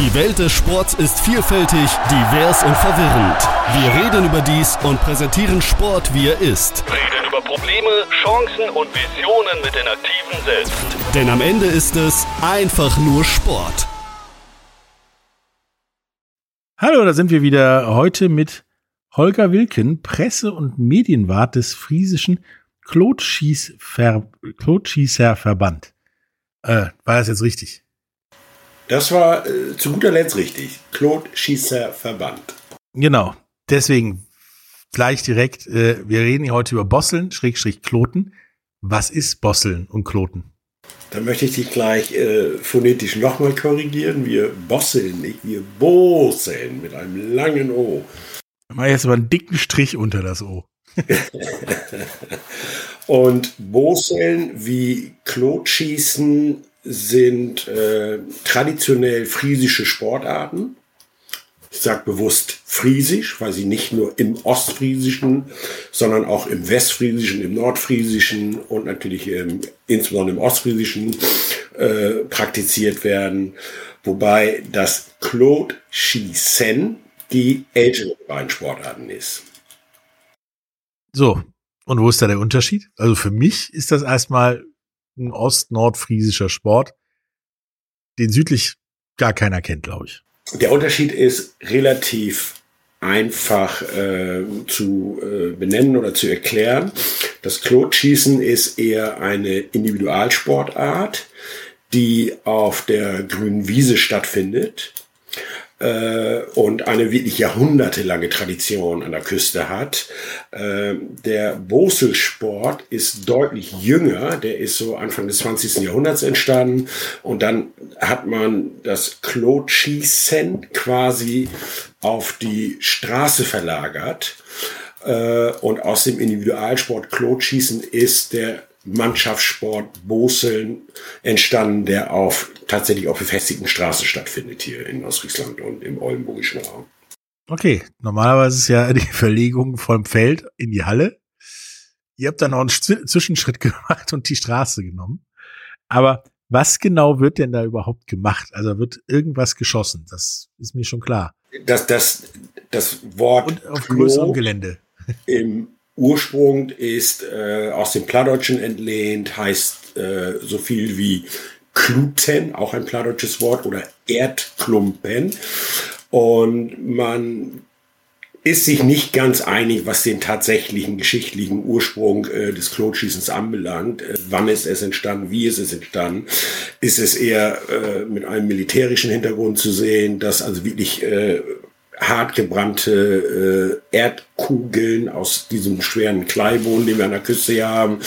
Die Welt des Sports ist vielfältig, divers und verwirrend. Wir reden über dies und präsentieren Sport, wie er ist. Reden über Probleme, Chancen und Visionen mit den Aktiven selbst. Denn am Ende ist es einfach nur Sport. Hallo, da sind wir wieder heute mit Holger Wilken, Presse- und Medienwart des friesischen Klotschießerverband. Äh, war das jetzt richtig? Das war äh, zu guter Letzt richtig. Claude Schießer Verband. Genau. Deswegen gleich direkt, äh, wir reden heute über Bosseln, Schrägstrich Kloten. Was ist Bosseln und Kloten? Da möchte ich dich gleich äh, phonetisch nochmal korrigieren. Wir bosseln nicht, wir boseln mit einem langen O. Mal jetzt aber einen dicken Strich unter das O. und Boseln wie Klotschießen sind äh, traditionell friesische Sportarten. Ich sage bewusst friesisch, weil sie nicht nur im Ostfriesischen, sondern auch im Westfriesischen, im Nordfriesischen und natürlich im, insbesondere im Ostfriesischen äh, praktiziert werden. Wobei das Klotschießen die ältere beiden Sportarten ist. So, und wo ist da der Unterschied? Also für mich ist das erstmal ein ost-nordfriesischer Sport, den südlich gar keiner kennt, glaube ich. Der Unterschied ist relativ einfach äh, zu äh, benennen oder zu erklären. Das Klotschießen ist eher eine Individualsportart, die auf der grünen Wiese stattfindet und eine wirklich jahrhundertelange Tradition an der Küste hat. Äh, der Boselsport ist deutlich jünger, der ist so Anfang des 20. Jahrhunderts entstanden und dann hat man das Klotschießen quasi auf die Straße verlagert. Äh, und aus dem Individualsport Klotschießen ist der Mannschaftssport Boseln entstanden, der auf tatsächlich auf befestigten Straßen stattfindet hier in Ostfriesland und im Oldenburgischen Raum. Okay, normalerweise ist ja die Verlegung vom Feld in die Halle. Ihr habt dann auch einen Zwischenschritt gemacht und die Straße genommen. Aber was genau wird denn da überhaupt gemacht? Also wird irgendwas geschossen? Das ist mir schon klar. Das, das, das Wort und auf größerem Gelände. Im Ursprung ist äh, aus dem Plattdeutschen entlehnt, heißt äh, so viel wie Kluten, auch ein plattdeutsches Wort, oder Erdklumpen. Und man ist sich nicht ganz einig, was den tatsächlichen geschichtlichen Ursprung äh, des Klotschießens anbelangt. Äh, wann ist es entstanden? Wie ist es entstanden? Ist es eher äh, mit einem militärischen Hintergrund zu sehen, dass also wirklich äh, hart gebrannte äh, Erdkugeln aus diesem schweren Kleiboden, den wir an der Küste haben,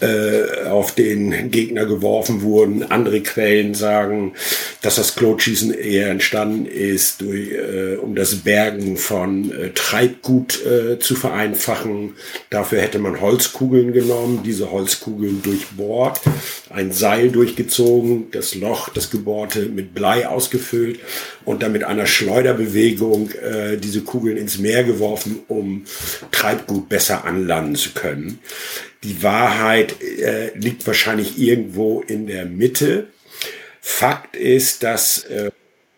äh, auf den Gegner geworfen wurden. Andere Quellen sagen, dass das Klotschießen eher entstanden ist, durch, äh, um das Bergen von äh, Treibgut äh, zu vereinfachen. Dafür hätte man Holzkugeln genommen, diese Holzkugeln durchbohrt, ein Seil durchgezogen, das Loch, das Gebohrte mit Blei ausgefüllt und dann mit einer Schleuderbewegung äh, diese Kugeln ins Meer geworfen, um Treibgut besser anlanden zu können. Die Wahrheit äh, liegt wahrscheinlich irgendwo in der Mitte. Fakt ist, dass äh,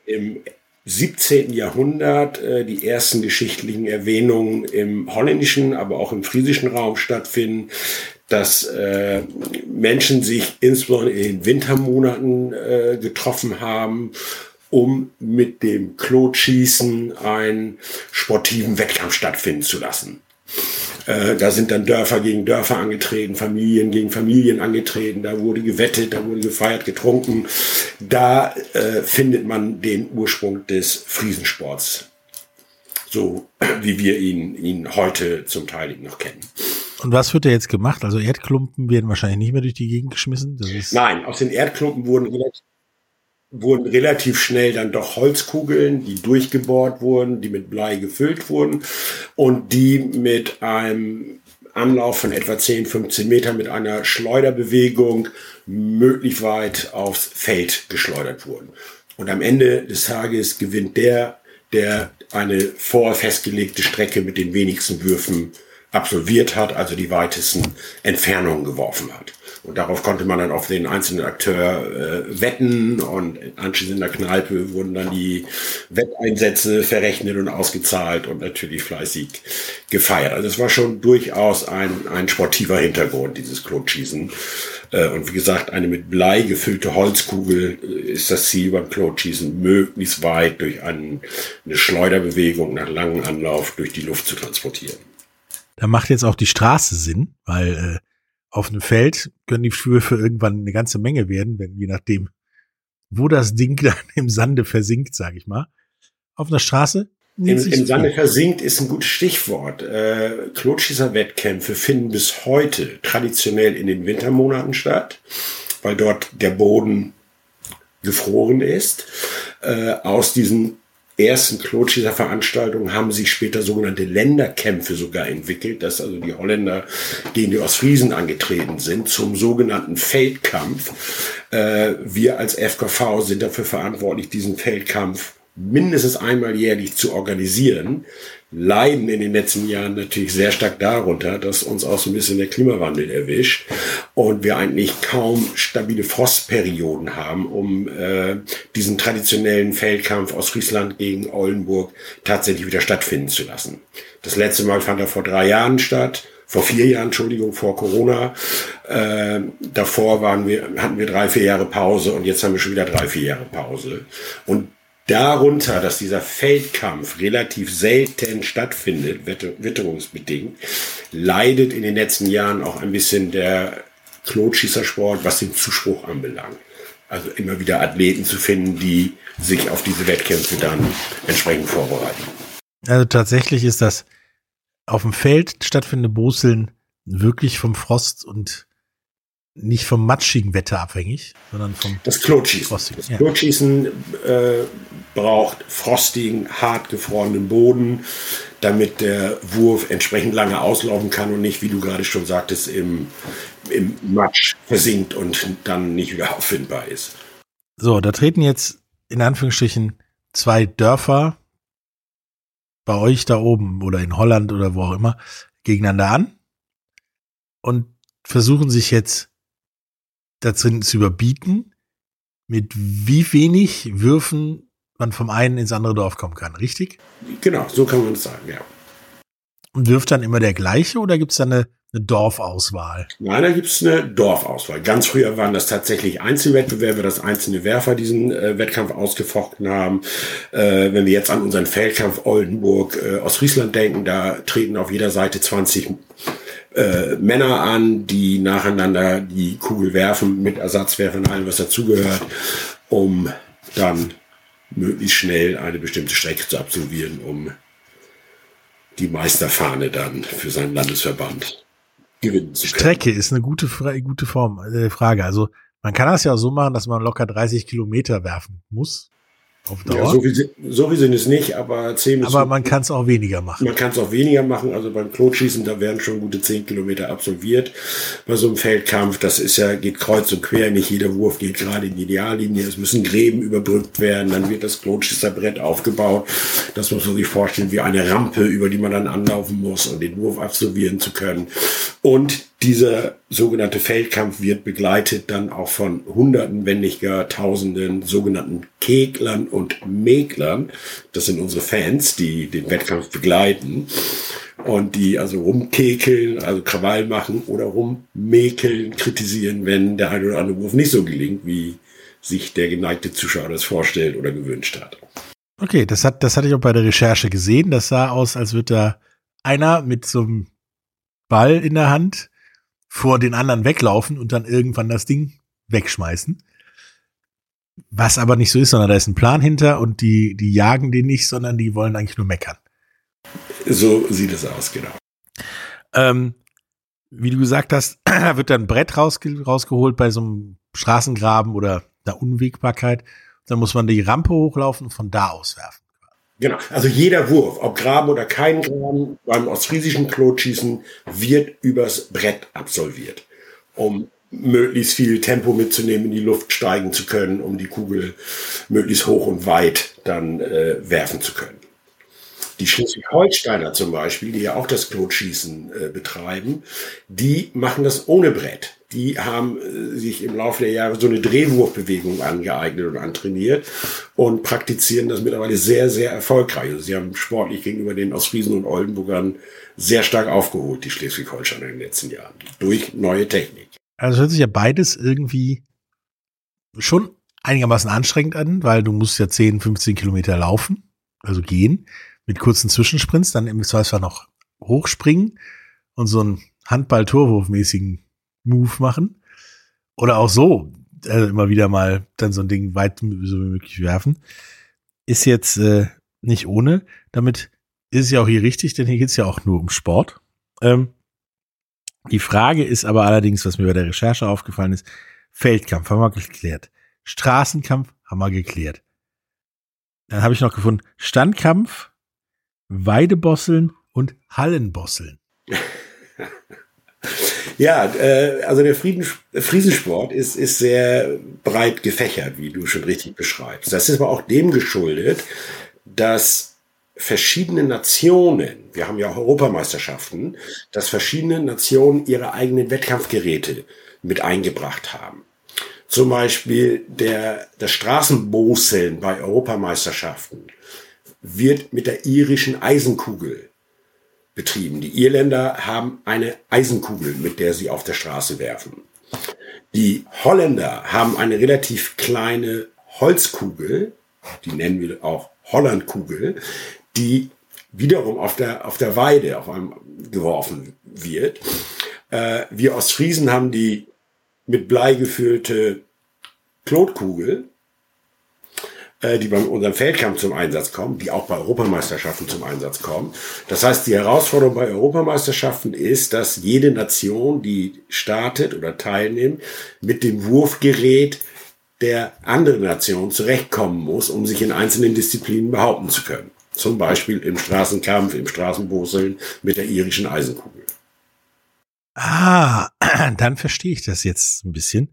im 17. Jahrhundert äh, die ersten geschichtlichen Erwähnungen im holländischen, aber auch im friesischen Raum stattfinden, dass äh, Menschen sich insbesondere in den Wintermonaten äh, getroffen haben um mit dem Klotschießen einen sportiven Wettkampf stattfinden zu lassen. Äh, da sind dann Dörfer gegen Dörfer angetreten, Familien gegen Familien angetreten, da wurde gewettet, da wurde gefeiert, getrunken. Da äh, findet man den Ursprung des Friesensports, so wie wir ihn, ihn heute zum Teil noch kennen. Und was wird da jetzt gemacht? Also Erdklumpen werden wahrscheinlich nicht mehr durch die Gegend geschmissen? Nein, aus den Erdklumpen wurden relativ wurden relativ schnell dann doch Holzkugeln, die durchgebohrt wurden, die mit Blei gefüllt wurden und die mit einem Anlauf von etwa 10, 15 Metern mit einer Schleuderbewegung möglichst weit aufs Feld geschleudert wurden. Und am Ende des Tages gewinnt der, der eine vorfestgelegte Strecke mit den wenigsten Würfen absolviert hat, also die weitesten Entfernungen geworfen hat. Und darauf konnte man dann auf den einzelnen Akteur äh, wetten und anschließend in der Kneipe wurden dann die Wetteinsätze verrechnet und ausgezahlt und natürlich fleißig gefeiert. Also es war schon durchaus ein, ein sportiver Hintergrund, dieses Klotschießen. Äh, und wie gesagt, eine mit Blei gefüllte Holzkugel äh, ist das Ziel beim Klotschießen, möglichst weit durch einen, eine Schleuderbewegung nach langem Anlauf durch die Luft zu transportieren. Da macht jetzt auch die Straße Sinn, weil äh, auf einem Feld können die Würfe irgendwann eine ganze Menge werden, wenn je nachdem, wo das Ding dann im Sande versinkt, sage ich mal. Auf einer Straße im, Im Sande versinkt ist ein gutes Stichwort. Äh, Klotschießer-Wettkämpfe finden bis heute traditionell in den Wintermonaten statt, weil dort der Boden gefroren ist. Äh, aus diesen ersten Klotschießer-Veranstaltungen haben sich später sogenannte Länderkämpfe sogar entwickelt, dass also die Holländer gegen die Ostfriesen angetreten sind zum sogenannten Feldkampf. Äh, wir als FKV sind dafür verantwortlich, diesen Feldkampf mindestens einmal jährlich zu organisieren, leiden in den letzten Jahren natürlich sehr stark darunter, dass uns auch so ein bisschen der Klimawandel erwischt und wir eigentlich kaum stabile Frostperioden haben, um äh, diesen traditionellen Feldkampf aus Friesland gegen Oldenburg tatsächlich wieder stattfinden zu lassen. Das letzte Mal fand er vor drei Jahren statt vor vier Jahren, Entschuldigung, vor Corona. Äh, davor waren wir, hatten wir drei, vier Jahre Pause und jetzt haben wir schon wieder drei, vier Jahre Pause. Und darunter, dass dieser Feldkampf relativ selten stattfindet, witterungsbedingt, leidet in den letzten Jahren auch ein bisschen der Klotschießersport, was den Zuspruch anbelangt. Also immer wieder Athleten zu finden, die sich auf diese Wettkämpfe dann entsprechend vorbereiten. Also tatsächlich ist das auf dem Feld stattfindende Boseln wirklich vom Frost und nicht vom matschigen Wetter abhängig, sondern vom das Klotschießen. Das Klotschießen äh, braucht frostigen, hart gefrorenen Boden, damit der Wurf entsprechend lange auslaufen kann und nicht, wie du gerade schon sagtest, im, im Matsch versinkt und dann nicht wieder auffindbar ist. So, da treten jetzt in Anführungsstrichen zwei Dörfer bei euch da oben oder in Holland oder wo auch immer gegeneinander an und versuchen sich jetzt dazu zu überbieten, mit wie wenig Würfen man vom einen ins andere Dorf kommen kann, richtig? Genau, so kann man es sagen, ja. Und wirft dann immer der gleiche oder gibt es da eine, eine Dorfauswahl? Nein, da gibt es eine Dorfauswahl. Ganz früher waren das tatsächlich Einzelwettbewerbe, dass einzelne Werfer diesen äh, Wettkampf ausgefochten haben. Äh, wenn wir jetzt an unseren Feldkampf Oldenburg äh, aus Friesland denken, da treten auf jeder Seite 20 äh, Männer an, die nacheinander die Kugel werfen mit Ersatzwerfern und allem, was dazugehört, um dann möglichst schnell eine bestimmte Strecke zu absolvieren, um die Meisterfahne dann für seinen Landesverband gewinnen zu können. Strecke ist eine gute, gute Form, äh, Frage. Also man kann das ja auch so machen, dass man locker 30 Kilometer werfen muss. Auf Dauer. Ja, so, viel, so viel sind es nicht, aber 10 bis Aber man kann es auch weniger machen. Man kann es auch weniger machen. Also beim Klotschießen, da werden schon gute 10 Kilometer absolviert. Bei so einem Feldkampf, das ist ja, geht kreuz und quer. Nicht jeder Wurf geht gerade in die Ideallinie. Es müssen Gräben überbrückt werden. Dann wird das Klotschießerbrett aufgebaut. Das muss man sich vorstellen wie eine Rampe, über die man dann anlaufen muss, um den Wurf absolvieren zu können. Und dieser sogenannte Feldkampf wird begleitet dann auch von Hunderten, wenn nicht gar Tausenden sogenannten Keglern und Mäklern. Das sind unsere Fans, die den Wettkampf begleiten und die also rumkekeln, also Krawall machen oder rummäkeln, kritisieren, wenn der ein oder andere Wurf nicht so gelingt, wie sich der geneigte Zuschauer das vorstellt oder gewünscht hat. Okay, das hat, das hatte ich auch bei der Recherche gesehen. Das sah aus, als würde da einer mit so einem Ball in der Hand vor den anderen weglaufen und dann irgendwann das Ding wegschmeißen. Was aber nicht so ist, sondern da ist ein Plan hinter und die, die jagen den nicht, sondern die wollen eigentlich nur meckern. So sieht es aus, genau. Ähm, wie du gesagt hast, wird dann ein Brett rausge rausgeholt bei so einem Straßengraben oder der Unwägbarkeit. Dann muss man die Rampe hochlaufen und von da aus werfen. Genau, also jeder Wurf, ob Graben oder kein Graben, beim ostfriesischen Klotschießen wird übers Brett absolviert, um möglichst viel Tempo mitzunehmen, in die Luft steigen zu können, um die Kugel möglichst hoch und weit dann äh, werfen zu können. Die Schleswig-Holsteiner zum Beispiel, die ja auch das Klotschießen äh, betreiben, die machen das ohne Brett. Die haben äh, sich im Laufe der Jahre so eine Drehwurfbewegung angeeignet und antrainiert und praktizieren das mittlerweile sehr, sehr erfolgreich. Also sie haben sportlich gegenüber den aus Friesen und Oldenburgern sehr stark aufgeholt, die Schleswig-Holsteiner in den letzten Jahren, durch neue Technik. Also hört sich ja beides irgendwie schon einigermaßen anstrengend an, weil du musst ja 10, 15 Kilometer laufen, also gehen mit kurzen Zwischensprints, dann im Zweifelsfall noch hochspringen und so einen Handball-Torwurf-mäßigen Move machen. Oder auch so, äh, immer wieder mal dann so ein Ding weit so wie möglich werfen. Ist jetzt äh, nicht ohne. Damit ist ja auch hier richtig, denn hier geht's ja auch nur um Sport. Ähm, die Frage ist aber allerdings, was mir bei der Recherche aufgefallen ist, Feldkampf haben wir geklärt. Straßenkampf haben wir geklärt. Dann habe ich noch gefunden, Standkampf Weidebosseln und Hallenbosseln. Ja, äh, also der Frieden, Friesensport ist, ist sehr breit gefächert, wie du schon richtig beschreibst. Das ist aber auch dem geschuldet, dass verschiedene Nationen, wir haben ja auch Europameisterschaften, dass verschiedene Nationen ihre eigenen Wettkampfgeräte mit eingebracht haben. Zum Beispiel der, das Straßenboseln bei Europameisterschaften wird mit der irischen Eisenkugel betrieben. Die Irländer haben eine Eisenkugel, mit der sie auf der Straße werfen. Die Holländer haben eine relativ kleine Holzkugel, die nennen wir auch Hollandkugel, die wiederum auf der, auf der Weide auf einem geworfen wird. Äh, wir Ostfriesen haben die mit Blei gefüllte Klotkugel, äh, die bei unserem Feldkampf zum Einsatz kommen, die auch bei Europameisterschaften zum Einsatz kommen. Das heißt, die Herausforderung bei Europameisterschaften ist, dass jede Nation, die startet oder teilnimmt, mit dem Wurfgerät der anderen Nation zurechtkommen muss, um sich in einzelnen Disziplinen behaupten zu können. Zum Beispiel im Straßenkampf, im Straßenboseln mit der irischen Eisenkugel. Ah, dann verstehe ich das jetzt ein bisschen.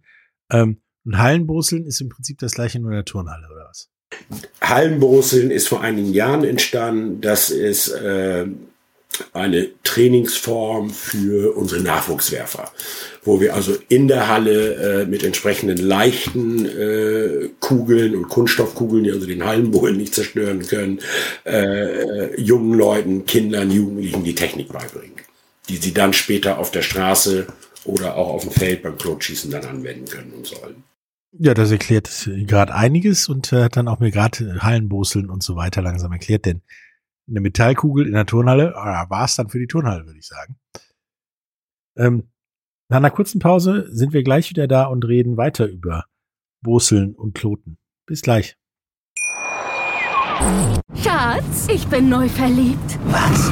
Ähm, und Hallenboseln ist im Prinzip das gleiche nur in der Turnhalle, oder? Hallenbrusseln ist vor einigen Jahren entstanden. Das ist äh, eine Trainingsform für unsere Nachwuchswerfer, wo wir also in der Halle äh, mit entsprechenden leichten äh, Kugeln und Kunststoffkugeln, die also den Hallenbohlen nicht zerstören können, äh, jungen Leuten, Kindern, Jugendlichen die Technik beibringen, die sie dann später auf der Straße oder auch auf dem Feld beim Klotschießen dann anwenden können und sollen. Ja, das erklärt gerade einiges und äh, hat dann auch mir gerade Hallenboseln und so weiter langsam erklärt, denn eine Metallkugel in der Turnhalle ah, war es dann für die Turnhalle, würde ich sagen. Ähm, nach einer kurzen Pause sind wir gleich wieder da und reden weiter über Boseln und Kloten. Bis gleich. Schatz, ich bin neu verliebt. Was?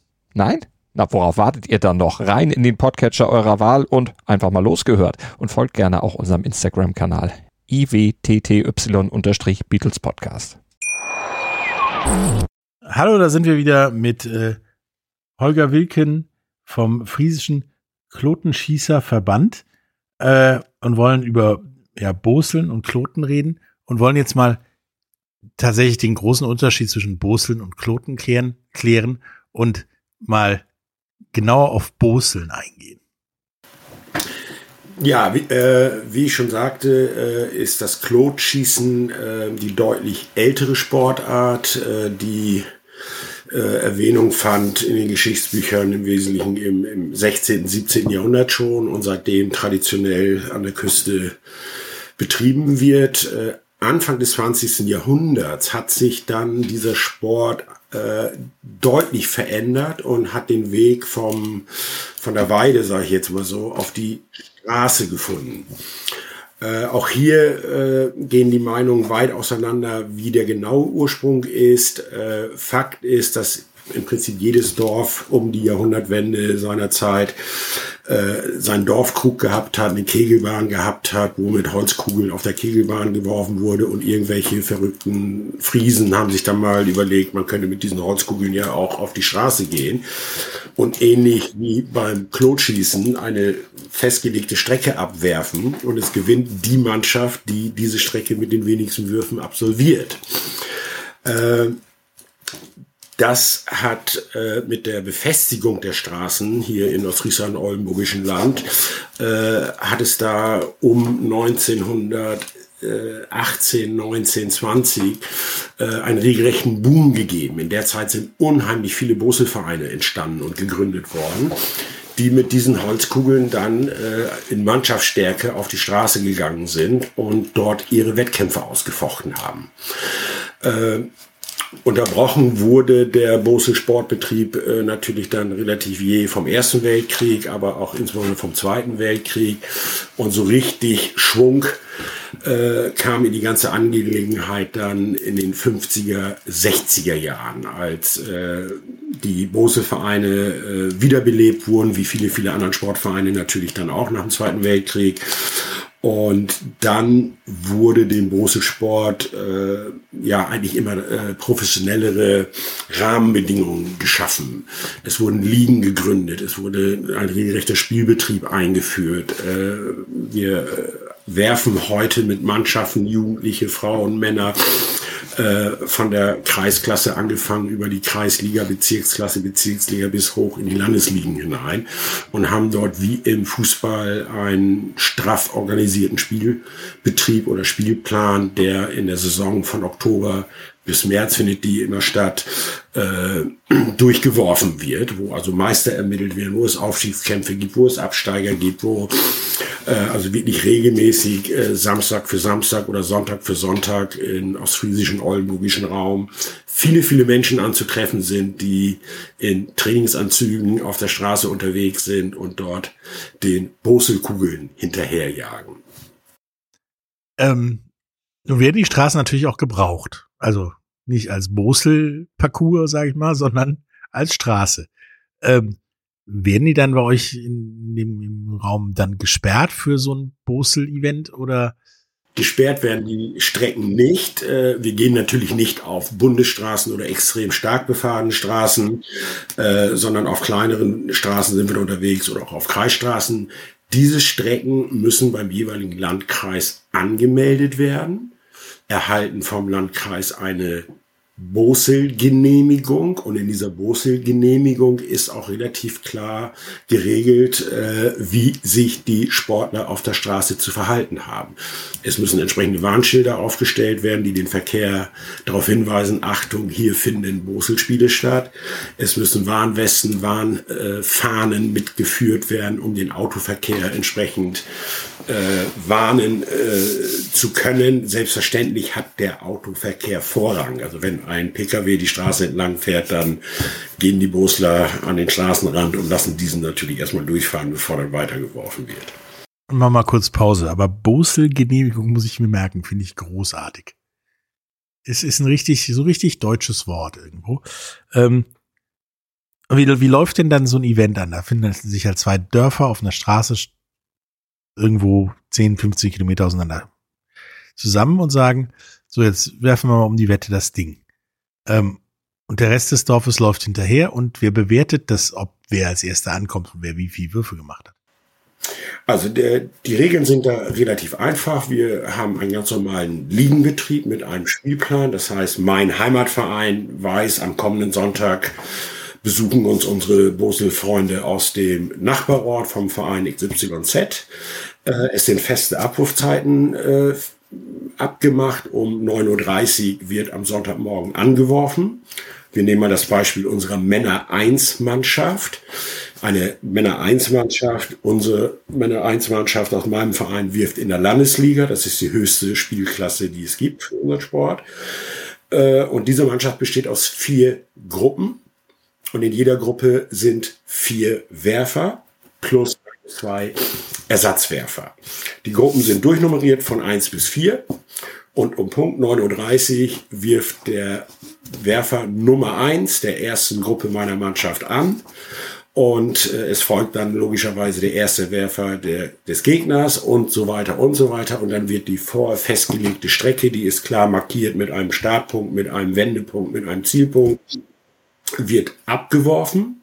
Nein? Na, worauf wartet ihr dann noch? Rein in den Podcatcher eurer Wahl und einfach mal losgehört. Und folgt gerne auch unserem Instagram-Kanal iwtty-Beatles Podcast. Hallo, da sind wir wieder mit äh, Holger Wilken vom Friesischen Klotenschießerverband äh, und wollen über ja, Boseln und Kloten reden und wollen jetzt mal tatsächlich den großen Unterschied zwischen Boseln und Kloten klären, klären und mal genauer auf Boseln eingehen. Ja, wie, äh, wie ich schon sagte, äh, ist das Klotschießen äh, die deutlich ältere Sportart, äh, die äh, Erwähnung fand in den Geschichtsbüchern im Wesentlichen im, im 16., 17. Jahrhundert schon und seitdem traditionell an der Küste betrieben wird. Äh, Anfang des 20. Jahrhunderts hat sich dann dieser Sport äh, deutlich verändert und hat den Weg vom, von der Weide, sage ich jetzt mal so, auf die Straße gefunden. Äh, auch hier äh, gehen die Meinungen weit auseinander, wie der genaue Ursprung ist. Äh, Fakt ist, dass im Prinzip jedes Dorf um die Jahrhundertwende seiner Zeit äh, seinen Dorfkrug gehabt hat, eine Kegelbahn gehabt hat, wo mit Holzkugeln auf der Kegelbahn geworfen wurde und irgendwelche verrückten Friesen haben sich dann mal überlegt, man könnte mit diesen Holzkugeln ja auch auf die Straße gehen und ähnlich wie beim Klotschießen eine festgelegte Strecke abwerfen und es gewinnt die Mannschaft, die diese Strecke mit den wenigsten Würfen absolviert. Äh, das hat äh, mit der Befestigung der Straßen hier in Ostfriesland, Oldenburgischen Land, äh, hat es da um 1918, 19, 20 äh, einen regelrechten Boom gegeben. In der Zeit sind unheimlich viele Boselvereine entstanden und gegründet worden die mit diesen Holzkugeln dann äh, in Mannschaftsstärke auf die Straße gegangen sind und dort ihre Wettkämpfe ausgefochten haben. Äh, Unterbrochen wurde der Bose Sportbetrieb äh, natürlich dann relativ je vom Ersten Weltkrieg, aber auch insbesondere vom Zweiten Weltkrieg. Und so richtig Schwung äh, kam in die ganze Angelegenheit dann in den 50er, 60er Jahren, als äh, die Bose-Vereine äh, wiederbelebt wurden, wie viele, viele anderen Sportvereine natürlich dann auch nach dem Zweiten Weltkrieg. Und dann wurde dem Brusselsport äh, ja eigentlich immer äh, professionellere Rahmenbedingungen geschaffen. Es wurden Ligen gegründet, es wurde ein regelrechter Spielbetrieb eingeführt. Äh, wir äh, werfen heute mit Mannschaften Jugendliche, Frauen, Männer äh, von der Kreisklasse angefangen über die Kreisliga, Bezirksklasse, Bezirksliga bis hoch in die Landesligen hinein und haben dort wie im Fußball einen straff organisierten Spielbetrieb oder Spielplan, der in der Saison von Oktober bis März findet die immer statt, äh, durchgeworfen wird, wo also Meister ermittelt werden, wo es Aufstiegskämpfe gibt, wo es Absteiger gibt, wo äh, also wirklich regelmäßig äh, Samstag für Samstag oder Sonntag für Sonntag in ostfriesischen, oldenburgischen Raum viele, viele Menschen anzutreffen sind, die in Trainingsanzügen auf der Straße unterwegs sind und dort den Boselkugeln hinterherjagen. Ähm, nun werden die Straßen natürlich auch gebraucht. Also nicht als Bosel-Parcours, sage ich mal, sondern als Straße. Ähm, werden die dann bei euch in dem im Raum dann gesperrt für so ein Bosel-Event oder? Gesperrt werden die Strecken nicht. Äh, wir gehen natürlich nicht auf Bundesstraßen oder extrem stark befahrene Straßen, äh, sondern auf kleineren Straßen sind wir unterwegs oder auch auf Kreisstraßen. Diese Strecken müssen beim jeweiligen Landkreis angemeldet werden erhalten vom Landkreis eine Bosel-Genehmigung und in dieser Bosel-Genehmigung ist auch relativ klar geregelt, äh, wie sich die Sportler auf der Straße zu verhalten haben. Es müssen entsprechende Warnschilder aufgestellt werden, die den Verkehr darauf hinweisen, Achtung, hier finden Bosel-Spiele statt. Es müssen Warnwesten, Warnfahnen mitgeführt werden, um den Autoverkehr entsprechend äh, warnen äh, zu können. Selbstverständlich hat der Autoverkehr Vorrang. Also wenn ein Pkw die Straße entlang fährt, dann gehen die Bosler an den Straßenrand und lassen diesen natürlich erstmal durchfahren, bevor dann weitergeworfen wird. Mach mal kurz Pause, aber Bosel-Genehmigung muss ich mir merken, finde ich großartig. Es ist ein richtig, so richtig deutsches Wort irgendwo. Ähm, wie, wie läuft denn dann so ein Event an? Da finden sich halt zwei Dörfer auf einer Straße irgendwo 10, 50 Kilometer auseinander zusammen und sagen, so jetzt werfen wir mal um die Wette das Ding. Ähm, und der Rest des Dorfes läuft hinterher und wer bewertet das, ob wer als erster ankommt und wer wie viel Würfe gemacht hat. Also der, die Regeln sind da relativ einfach. Wir haben einen ganz normalen Ligenbetrieb mit einem Spielplan. Das heißt, mein Heimatverein weiß, am kommenden Sonntag besuchen uns unsere Bosel-Freunde aus dem Nachbarort vom Verein XYZ. Äh, es sind feste Abrufzeiten äh, abgemacht. Um 9.30 Uhr wird am Sonntagmorgen angeworfen. Wir nehmen mal das Beispiel unserer Männer 1 Mannschaft. Eine Männer 1 Mannschaft, unsere Männer 1 Mannschaft aus meinem Verein wirft in der Landesliga. Das ist die höchste Spielklasse, die es gibt für unseren Sport. Äh, und diese Mannschaft besteht aus vier Gruppen. Und in jeder Gruppe sind vier Werfer plus zwei Ersatzwerfer. Die Gruppen sind durchnummeriert von eins bis vier und um Punkt 9.30 Uhr wirft der Werfer Nummer eins der ersten Gruppe meiner Mannschaft an. Und äh, es folgt dann logischerweise der erste Werfer der, des Gegners und so weiter und so weiter. Und dann wird die vor festgelegte Strecke, die ist klar markiert mit einem Startpunkt, mit einem Wendepunkt, mit einem Zielpunkt, wird abgeworfen.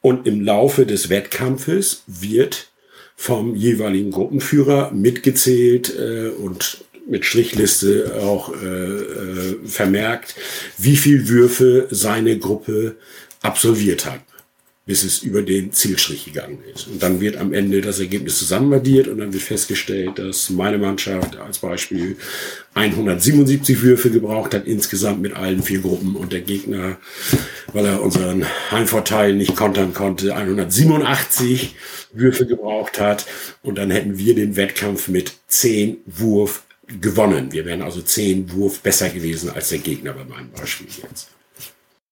Und im Laufe des Wettkampfes wird vom jeweiligen Gruppenführer mitgezählt äh, und mit Strichliste auch äh, äh, vermerkt, wie viel Würfe seine Gruppe absolviert hat bis es über den Zielstrich gegangen ist. Und dann wird am Ende das Ergebnis zusammenaddiert und dann wird festgestellt, dass meine Mannschaft als Beispiel 177 Würfe gebraucht hat, insgesamt mit allen vier Gruppen und der Gegner, weil er unseren Heimvorteil nicht kontern konnte, 187 Würfe gebraucht hat und dann hätten wir den Wettkampf mit 10 Wurf gewonnen. Wir wären also 10 Wurf besser gewesen als der Gegner bei meinem Beispiel jetzt.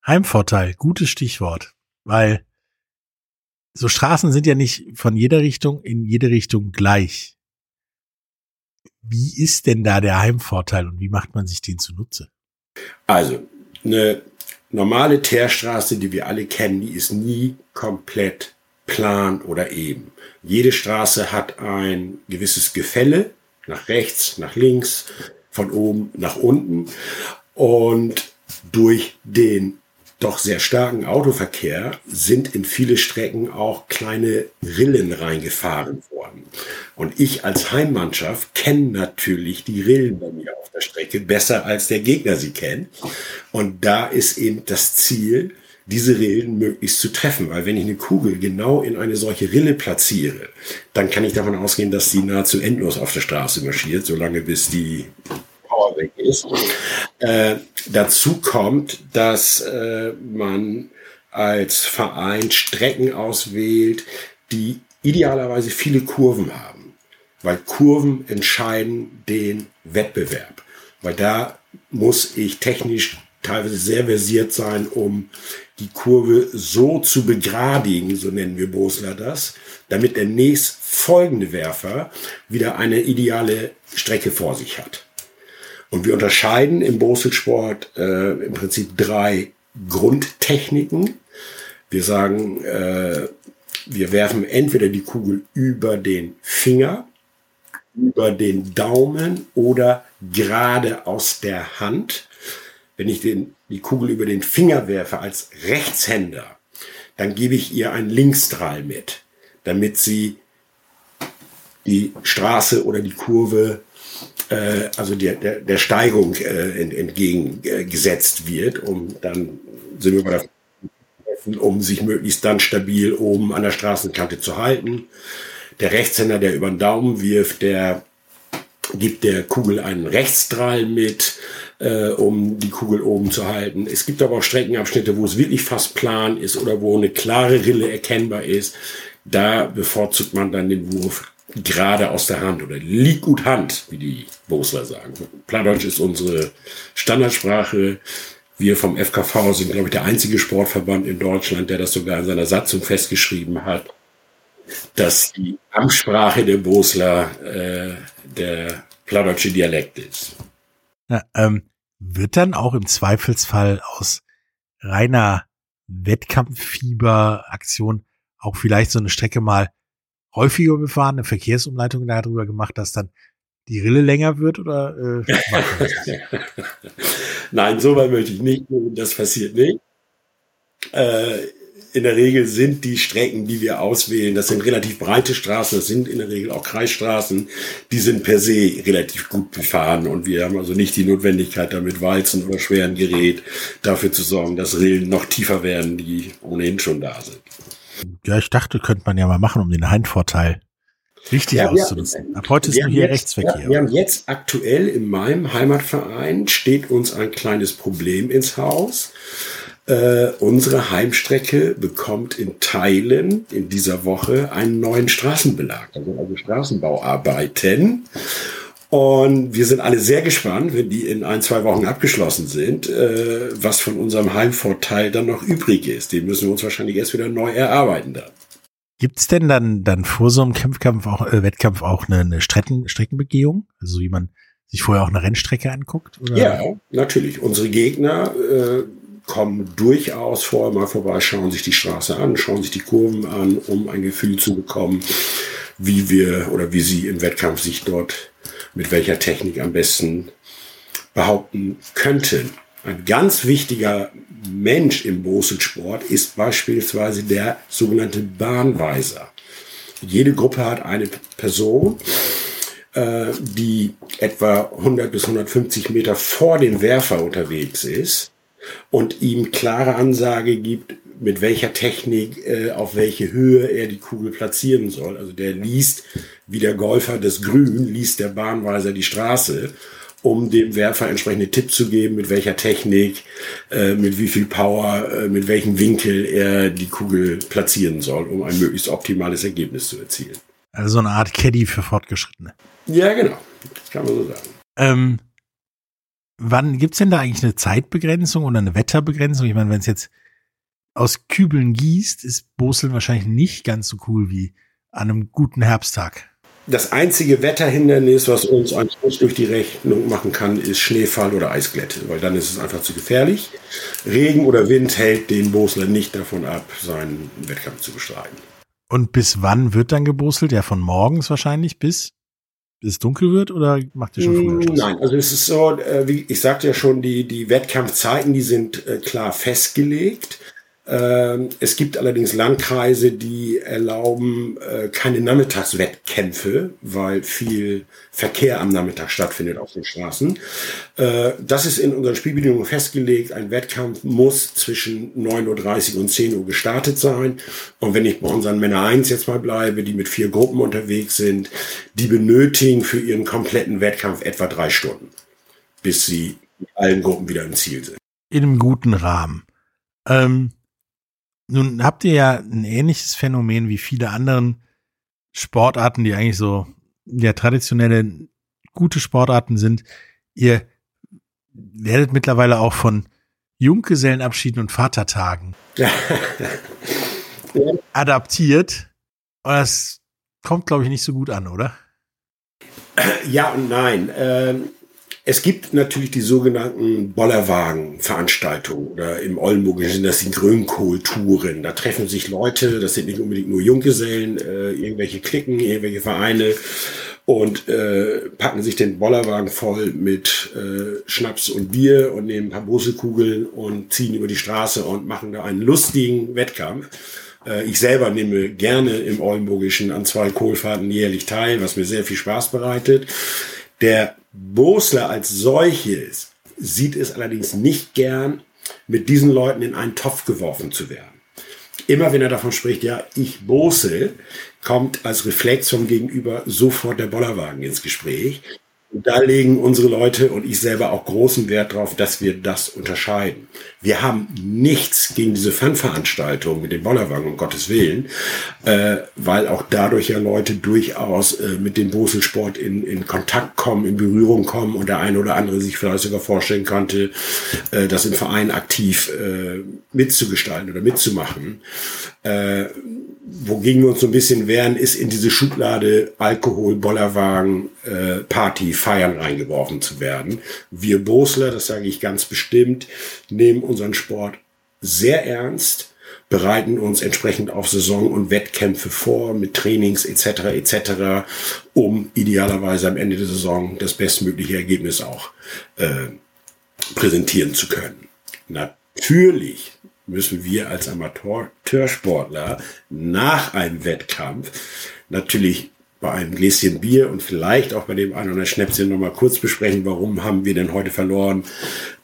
Heimvorteil, gutes Stichwort, weil so Straßen sind ja nicht von jeder Richtung in jede Richtung gleich. Wie ist denn da der Heimvorteil und wie macht man sich den zunutze? Also, eine normale Teerstraße, die wir alle kennen, die ist nie komplett plan oder eben. Jede Straße hat ein gewisses Gefälle, nach rechts, nach links, von oben nach unten. Und durch den doch sehr starken Autoverkehr sind in viele Strecken auch kleine Rillen reingefahren worden. Und ich als Heimmannschaft kenne natürlich die Rillen bei mir auf der Strecke besser als der Gegner sie kennt. Und da ist eben das Ziel, diese Rillen möglichst zu treffen. Weil wenn ich eine Kugel genau in eine solche Rille platziere, dann kann ich davon ausgehen, dass sie nahezu endlos auf der Straße marschiert, solange bis die Weg ist. Äh, dazu kommt, dass äh, man als Verein Strecken auswählt, die idealerweise viele Kurven haben. Weil Kurven entscheiden den Wettbewerb. Weil da muss ich technisch teilweise sehr versiert sein, um die Kurve so zu begradigen, so nennen wir Bosler das, damit der nächst folgende Werfer wieder eine ideale Strecke vor sich hat. Und wir unterscheiden im Boselsport äh, im Prinzip drei Grundtechniken. Wir sagen, äh, wir werfen entweder die Kugel über den Finger, über den Daumen oder gerade aus der Hand. Wenn ich den, die Kugel über den Finger werfe als Rechtshänder, dann gebe ich ihr einen Linksstrahl mit, damit sie die Straße oder die Kurve äh, also der, der, der Steigung äh, entgegengesetzt wird, um dann sind wir bei der um sich möglichst dann stabil oben an der Straßenkante zu halten. Der Rechtshänder, der über den Daumen wirft, der gibt der Kugel einen Rechtsstrahl mit, äh, um die Kugel oben zu halten. Es gibt aber auch Streckenabschnitte, wo es wirklich fast plan ist oder wo eine klare Rille erkennbar ist. Da bevorzugt man dann den Wurf gerade aus der Hand oder liegt gut Hand, wie die Bosler sagen. Plattdeutsch ist unsere Standardsprache. Wir vom FKV sind, glaube ich, der einzige Sportverband in Deutschland, der das sogar in seiner Satzung festgeschrieben hat, dass die Amtssprache der Bosler äh, der plattdeutsche Dialekt ist. Na, ähm, wird dann auch im Zweifelsfall aus reiner Wettkampffieberaktion auch vielleicht so eine Strecke mal häufiger befahren, eine Verkehrsumleitung darüber gemacht, dass dann die Rille länger wird oder äh, Nein, so weit möchte ich nicht. Das passiert nicht. Äh, in der Regel sind die Strecken, die wir auswählen, das sind relativ breite Straßen, das sind in der Regel auch Kreisstraßen, die sind per se relativ gut befahren und wir haben also nicht die Notwendigkeit, damit Walzen oder schweren Gerät dafür zu sorgen, dass Rillen noch tiefer werden, die ohnehin schon da sind. Ja, ich dachte, könnte man ja mal machen, um den Heimvorteil richtig ja, auszunutzen. Ab heute ist nur hier jetzt, Rechtsverkehr. Ja, wir haben jetzt aktuell in meinem Heimatverein steht uns ein kleines Problem ins Haus. Äh, unsere Heimstrecke bekommt in Teilen in dieser Woche einen neuen Straßenbelag, also, also Straßenbauarbeiten. Und wir sind alle sehr gespannt, wenn die in ein, zwei Wochen abgeschlossen sind, äh, was von unserem Heimvorteil dann noch übrig ist. Den müssen wir uns wahrscheinlich erst wieder neu erarbeiten dann. Gibt's denn dann, dann vor so einem Kämpfkampf auch, äh, Wettkampf auch eine, eine Strecken, Streckenbegehung? Also wie man sich vorher auch eine Rennstrecke anguckt? Oder? Ja, natürlich. Unsere Gegner äh, kommen durchaus vorher mal vorbei, schauen sich die Straße an, schauen sich die Kurven an, um ein Gefühl zu bekommen, wie wir oder wie sie im Wettkampf sich dort mit welcher Technik am besten behaupten könnten. Ein ganz wichtiger Mensch im Boselsport ist beispielsweise der sogenannte Bahnweiser. Jede Gruppe hat eine Person, äh, die etwa 100 bis 150 Meter vor dem Werfer unterwegs ist und ihm klare Ansage gibt, mit welcher Technik, äh, auf welche Höhe er die Kugel platzieren soll. Also der liest, wie der Golfer das Grün, liest der Bahnweiser die Straße um dem Werfer entsprechende Tipps zu geben, mit welcher Technik, äh, mit wie viel Power, äh, mit welchem Winkel er die Kugel platzieren soll, um ein möglichst optimales Ergebnis zu erzielen. Also so eine Art Caddy für Fortgeschrittene. Ja, genau. Das kann man so sagen. Ähm, wann gibt's denn da eigentlich eine Zeitbegrenzung oder eine Wetterbegrenzung? Ich meine, wenn es jetzt aus Kübeln gießt, ist Boseln wahrscheinlich nicht ganz so cool wie an einem guten Herbsttag. Das einzige Wetterhindernis, was uns einen Strich durch die Rechnung machen kann, ist Schneefall oder Eisglätte, weil dann ist es einfach zu gefährlich. Regen oder Wind hält den Bosler nicht davon ab, seinen Wettkampf zu bestreiten. Und bis wann wird dann gebostelt? Ja, von morgens wahrscheinlich bis es dunkel wird oder macht ihr schon früher Schluss? Nein, also es ist so, äh, wie ich sagte ja schon, die, die Wettkampfzeiten, die sind äh, klar festgelegt. Ähm, es gibt allerdings Landkreise, die erlauben äh, keine Nachmittagswettkämpfe, weil viel Verkehr am Nachmittag stattfindet auf den Straßen. Äh, das ist in unseren Spielbedingungen festgelegt. Ein Wettkampf muss zwischen 9.30 Uhr und 10 Uhr gestartet sein. Und wenn ich bei unseren Männer 1 jetzt mal bleibe, die mit vier Gruppen unterwegs sind, die benötigen für ihren kompletten Wettkampf etwa drei Stunden, bis sie mit allen Gruppen wieder im Ziel sind. In einem guten Rahmen. Ähm nun habt ihr ja ein ähnliches Phänomen wie viele anderen Sportarten, die eigentlich so ja traditionelle gute Sportarten sind. Ihr werdet mittlerweile auch von Junggesellenabschieden und Vatertagen adaptiert. Und das kommt, glaube ich, nicht so gut an, oder? Ja und nein. Ähm es gibt natürlich die sogenannten Bollerwagen-Veranstaltungen oder im Oldenburgischen sind das die Grünkohl-Touren. Da treffen sich Leute, das sind nicht unbedingt nur Junggesellen, äh, irgendwelche Klicken, irgendwelche Vereine und äh, packen sich den Bollerwagen voll mit äh, Schnaps und Bier und nehmen ein paar Busekugeln und ziehen über die Straße und machen da einen lustigen Wettkampf. Äh, ich selber nehme gerne im Oldenburgischen an zwei Kohlfahrten jährlich teil, was mir sehr viel Spaß bereitet. Der Bosler als solches sieht es allerdings nicht gern, mit diesen Leuten in einen Topf geworfen zu werden. Immer wenn er davon spricht, ja, ich Bosel, kommt als Reflex vom Gegenüber sofort der Bollerwagen ins Gespräch. Und da legen unsere Leute und ich selber auch großen Wert drauf, dass wir das unterscheiden. Wir haben nichts gegen diese Fanveranstaltung mit dem Bollerwagen, um Gottes Willen, äh, weil auch dadurch ja Leute durchaus äh, mit dem Boselsport in, in Kontakt kommen, in Berührung kommen und der eine oder andere sich vielleicht sogar vorstellen konnte, äh, das im Verein aktiv äh, mitzugestalten oder mitzumachen. Äh, wogegen wir uns so ein bisschen wehren, ist in diese Schublade Alkohol, Bollerwagen, äh, Party, Feiern reingeworfen zu werden. Wir Bosler, das sage ich ganz bestimmt, nehmen unseren Sport sehr ernst, bereiten uns entsprechend auf Saison und Wettkämpfe vor mit Trainings etc. etc., um idealerweise am Ende der Saison das bestmögliche Ergebnis auch äh, präsentieren zu können. Natürlich müssen wir als Amateursportler nach einem Wettkampf natürlich bei einem Gläschen Bier und vielleicht auch bei dem einen oder anderen Schnäpschen nochmal kurz besprechen, warum haben wir denn heute verloren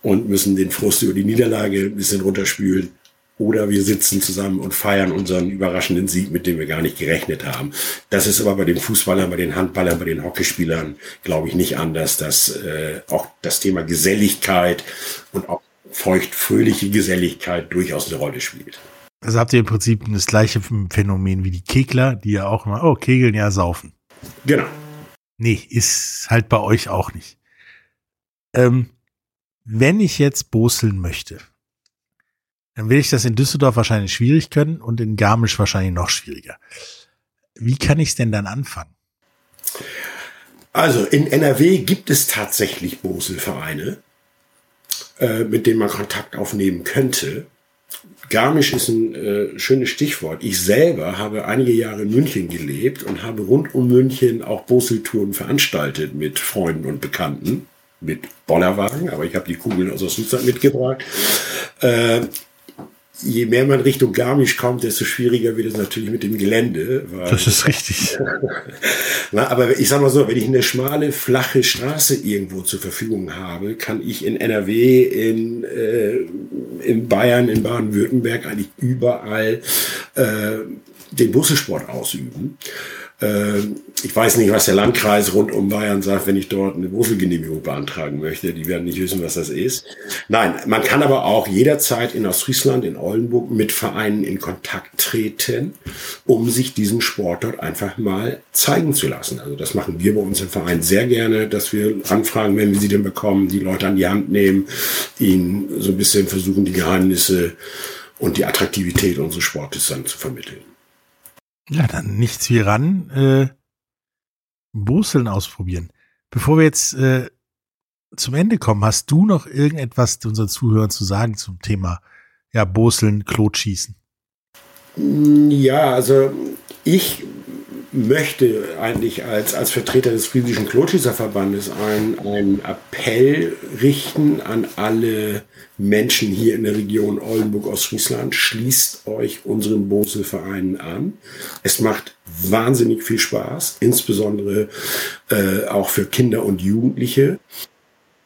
und müssen den Frust über die Niederlage ein bisschen runterspülen. Oder wir sitzen zusammen und feiern unseren überraschenden Sieg, mit dem wir gar nicht gerechnet haben. Das ist aber bei den Fußballern, bei den Handballern, bei den Hockeyspielern, glaube ich, nicht anders, dass äh, auch das Thema Geselligkeit und auch feucht-fröhliche Geselligkeit durchaus eine Rolle spielt. Also habt ihr im Prinzip das gleiche Phänomen wie die Kegler, die ja auch immer, oh, Kegeln, ja, saufen. Genau. Nee, ist halt bei euch auch nicht. Ähm, wenn ich jetzt boseln möchte, dann will ich das in Düsseldorf wahrscheinlich schwierig können und in Garmisch wahrscheinlich noch schwieriger. Wie kann ich es denn dann anfangen? Also in NRW gibt es tatsächlich Boselvereine, äh, mit denen man Kontakt aufnehmen könnte. Garmisch ist ein äh, schönes Stichwort. Ich selber habe einige Jahre in München gelebt und habe rund um München auch Boseltouren veranstaltet mit Freunden und Bekannten, mit Bollerwagen, aber ich habe die Kugeln aus Russland mitgebracht. Äh, je mehr man Richtung Garmisch kommt, desto schwieriger wird es natürlich mit dem Gelände. Das ist richtig. Na, aber ich sag mal so, wenn ich eine schmale, flache Straße irgendwo zur Verfügung habe, kann ich in NRW, in, äh, in Bayern, in Baden-Württemberg eigentlich überall äh, den Bussesport ausüben. Ähm, ich weiß nicht, was der Landkreis rund um Bayern sagt, wenn ich dort eine Wurzelgenehmigung beantragen möchte. Die werden nicht wissen, was das ist. Nein, man kann aber auch jederzeit in Ostfriesland, in Oldenburg mit Vereinen in Kontakt treten, um sich diesen Sport dort einfach mal zeigen zu lassen. Also das machen wir bei uns im Verein sehr gerne, dass wir anfragen, wenn wir sie denn bekommen, die Leute an die Hand nehmen, ihnen so ein bisschen versuchen, die Geheimnisse und die Attraktivität unseres Sportes dann zu vermitteln. Ja, dann nichts wie ran, äh, Boseln ausprobieren. Bevor wir jetzt äh, zum Ende kommen, hast du noch irgendetwas unseren Zuhörern zu sagen zum Thema ja, Boseln, Klotschießen? Ja, also ich möchte eigentlich als, als Vertreter des Friesischen Klotschießerverbandes einen, einen Appell richten an alle Menschen hier in der Region Oldenburg-Ostfriesland. Schließt euch unseren Boselvereinen an. Es macht wahnsinnig viel Spaß, insbesondere äh, auch für Kinder und Jugendliche.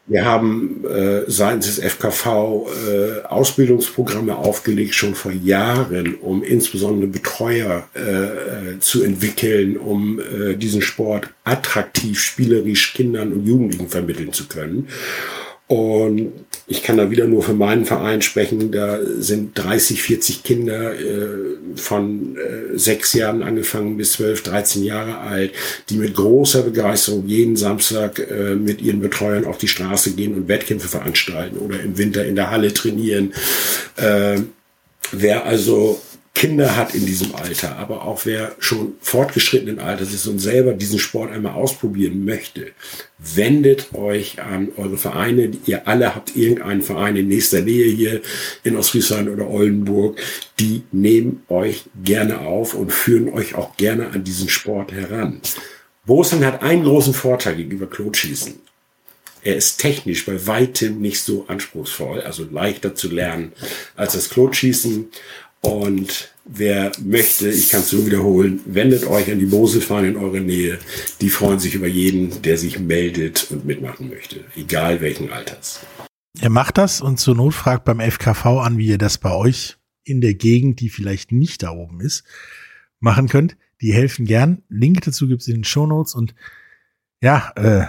Wir haben äh, seitens des FKV äh, Ausbildungsprogramme aufgelegt, schon vor Jahren, um insbesondere Betreuer äh, zu entwickeln, um äh, diesen Sport attraktiv, spielerisch Kindern und Jugendlichen vermitteln zu können. Und ich kann da wieder nur für meinen Verein sprechen. Da sind 30, 40 Kinder äh, von äh, sechs Jahren angefangen bis 12, 13 Jahre alt, die mit großer Begeisterung jeden Samstag äh, mit ihren Betreuern auf die Straße gehen und Wettkämpfe veranstalten oder im Winter in der Halle trainieren. Äh, wer also Kinder hat in diesem Alter, aber auch wer schon fortgeschrittenen Alters ist und selber diesen Sport einmal ausprobieren möchte, wendet euch an eure Vereine. Ihr alle habt irgendeinen Verein in nächster Nähe hier in Ostfriesland oder Oldenburg. Die nehmen euch gerne auf und führen euch auch gerne an diesen Sport heran. Bosen hat einen großen Vorteil gegenüber Klotschießen. Er ist technisch bei weitem nicht so anspruchsvoll, also leichter zu lernen als das Klotschießen. Und wer möchte, ich kann es nur wiederholen, wendet euch an die Moselfahnen in eurer Nähe. Die freuen sich über jeden, der sich meldet und mitmachen möchte, egal welchen Alters. Ihr macht das und zur Not fragt beim FKV an, wie ihr das bei euch in der Gegend, die vielleicht nicht da oben ist, machen könnt. Die helfen gern. Link dazu gibt's in den Show Notes und ja, äh,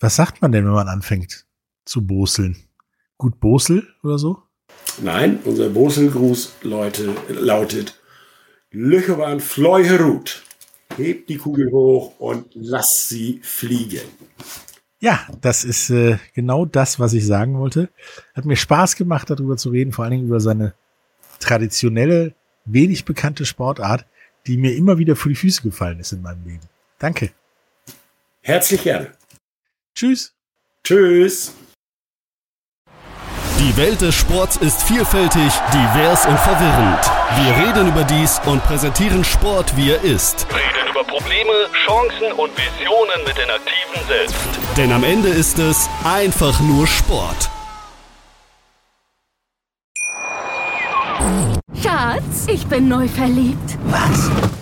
was sagt man denn, wenn man anfängt zu boseln? Gut Bosel oder so? Nein, unser Boselgruß Leute, lautet Löchewan Fleuherut. Hebt die Kugel hoch und lasst sie fliegen. Ja, das ist äh, genau das, was ich sagen wollte. Hat mir Spaß gemacht, darüber zu reden, vor allen Dingen über seine traditionelle, wenig bekannte Sportart, die mir immer wieder vor die Füße gefallen ist in meinem Leben. Danke. Herzlich gerne. Tschüss. Tschüss. Die Welt des Sports ist vielfältig, divers und verwirrend. Wir reden über dies und präsentieren Sport, wie er ist. Reden über Probleme, Chancen und Visionen mit den Aktiven selbst. Denn am Ende ist es einfach nur Sport. Schatz, ich bin neu verliebt. Was?